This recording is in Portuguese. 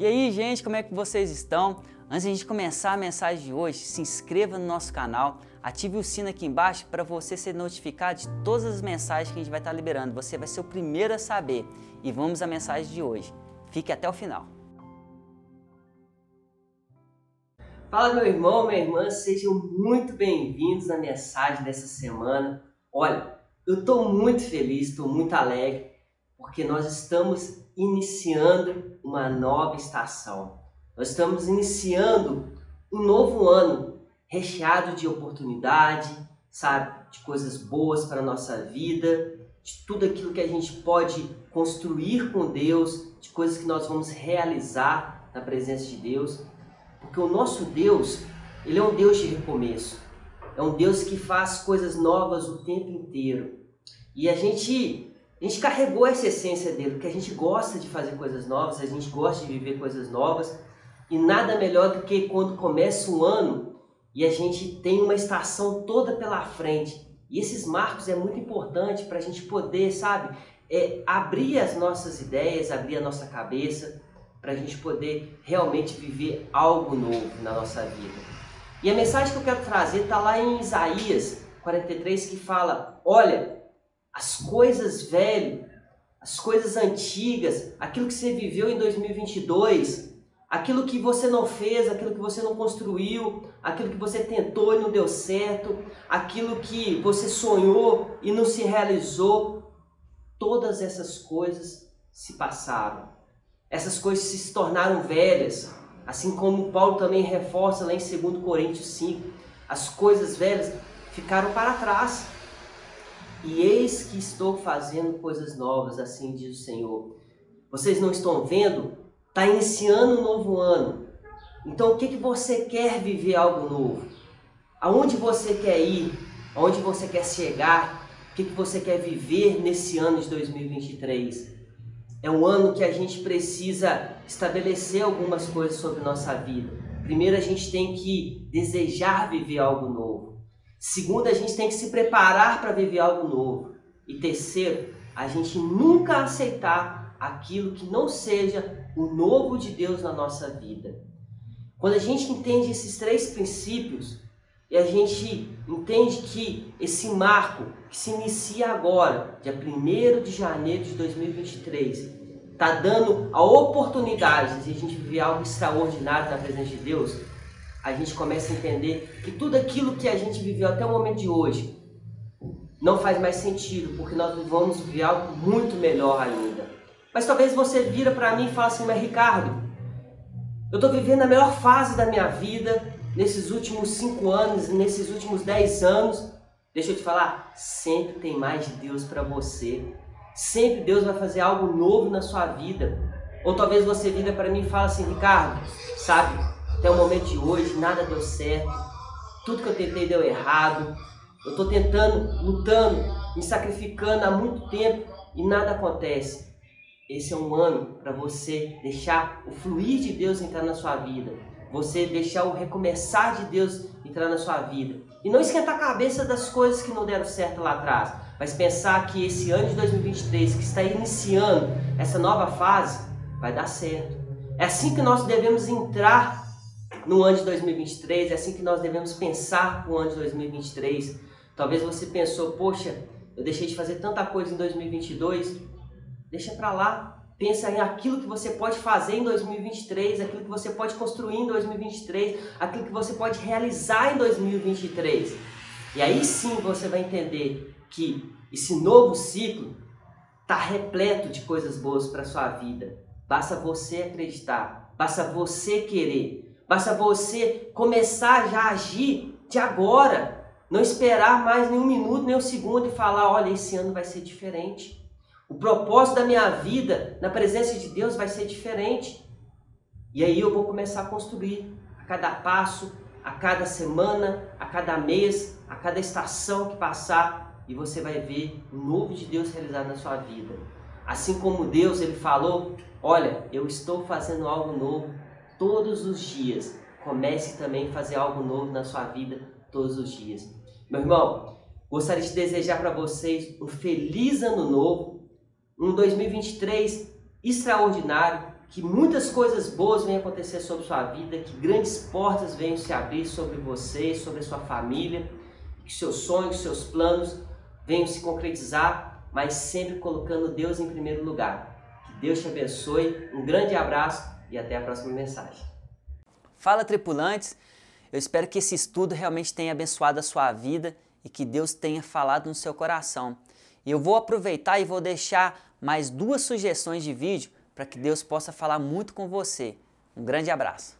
E aí, gente, como é que vocês estão? Antes de a gente começar a mensagem de hoje, se inscreva no nosso canal, ative o sino aqui embaixo para você ser notificado de todas as mensagens que a gente vai estar liberando. Você vai ser o primeiro a saber. E vamos à mensagem de hoje. Fique até o final. Fala meu irmão, minha irmã, sejam muito bem-vindos na mensagem dessa semana. Olha, eu estou muito feliz, estou muito alegre, porque nós estamos iniciando uma nova estação. Nós estamos iniciando um novo ano recheado de oportunidade, sabe, de coisas boas para a nossa vida, de tudo aquilo que a gente pode construir com Deus, de coisas que nós vamos realizar na presença de Deus, porque o nosso Deus, ele é um Deus de recomeço. É um Deus que faz coisas novas o tempo inteiro. E a gente a gente carregou essa essência dele, porque a gente gosta de fazer coisas novas, a gente gosta de viver coisas novas, e nada melhor do que quando começa um ano e a gente tem uma estação toda pela frente. E esses marcos é muito importante para a gente poder, sabe, é, abrir as nossas ideias, abrir a nossa cabeça, para a gente poder realmente viver algo novo na nossa vida. E a mensagem que eu quero trazer está lá em Isaías 43, que fala: Olha, as coisas velhas, as coisas antigas, aquilo que você viveu em 2022, aquilo que você não fez, aquilo que você não construiu, aquilo que você tentou e não deu certo, aquilo que você sonhou e não se realizou, todas essas coisas se passaram. Essas coisas se tornaram velhas, assim como Paulo também reforça lá em 2 Coríntios 5, as coisas velhas ficaram para trás. E eis que estou fazendo coisas novas, assim diz o Senhor. Vocês não estão vendo? Está iniciando um novo ano. Então o que, que você quer viver algo novo? Aonde você quer ir? Aonde você quer chegar? O que, que você quer viver nesse ano de 2023? É um ano que a gente precisa estabelecer algumas coisas sobre nossa vida. Primeiro, a gente tem que desejar viver algo novo. Segundo, a gente tem que se preparar para viver algo novo. E terceiro, a gente nunca aceitar aquilo que não seja o novo de Deus na nossa vida. Quando a gente entende esses três princípios e a gente entende que esse marco que se inicia agora, dia 1 de janeiro de 2023, está dando a oportunidade de a gente viver algo extraordinário na presença de Deus, a gente começa a entender que tudo aquilo que a gente viveu até o momento de hoje não faz mais sentido, porque nós vamos viver algo muito melhor ainda. Mas talvez você vira para mim e fala assim, mas Ricardo, eu estou vivendo a melhor fase da minha vida nesses últimos cinco anos, nesses últimos dez anos. Deixa eu te falar, sempre tem mais de Deus para você. Sempre Deus vai fazer algo novo na sua vida. Ou talvez você vira para mim e fala assim, Ricardo, sabe, até o momento de hoje, nada deu certo. Tudo que eu tentei deu errado. Eu estou tentando, lutando, me sacrificando há muito tempo e nada acontece. Esse é um ano para você deixar o fluir de Deus entrar na sua vida. Você deixar o recomeçar de Deus entrar na sua vida. E não esquentar a cabeça das coisas que não deram certo lá atrás. Mas pensar que esse ano de 2023, que está iniciando essa nova fase, vai dar certo. É assim que nós devemos entrar no ano de 2023, é assim que nós devemos pensar no ano de 2023. Talvez você pensou, poxa, eu deixei de fazer tanta coisa em 2022. Deixa para lá. Pensa em aquilo que você pode fazer em 2023, aquilo que você pode construir em 2023, aquilo que você pode realizar em 2023. E aí sim você vai entender que esse novo ciclo está repleto de coisas boas para sua vida. Basta você acreditar, basta você querer. Basta você começar já a agir de agora. Não esperar mais nenhum minuto, nem um segundo e falar: olha, esse ano vai ser diferente. O propósito da minha vida na presença de Deus vai ser diferente. E aí eu vou começar a construir a cada passo, a cada semana, a cada mês, a cada estação que passar, e você vai ver o novo de Deus realizado na sua vida. Assim como Deus ele falou: "Olha, eu estou fazendo algo novo todos os dias. Comece também a fazer algo novo na sua vida todos os dias. Meu irmão, gostaria de desejar para vocês um feliz ano novo, um 2023 extraordinário, que muitas coisas boas venham acontecer sobre sua vida, que grandes portas venham se abrir sobre você, sobre a sua família, que seus sonhos, seus planos venham se concretizar, mas sempre colocando Deus em primeiro lugar. Que Deus te abençoe, um grande abraço e até a próxima mensagem. Fala tripulantes, eu espero que esse estudo realmente tenha abençoado a sua vida e que Deus tenha falado no seu coração. E eu vou aproveitar e vou deixar mais duas sugestões de vídeo para que Deus possa falar muito com você. Um grande abraço.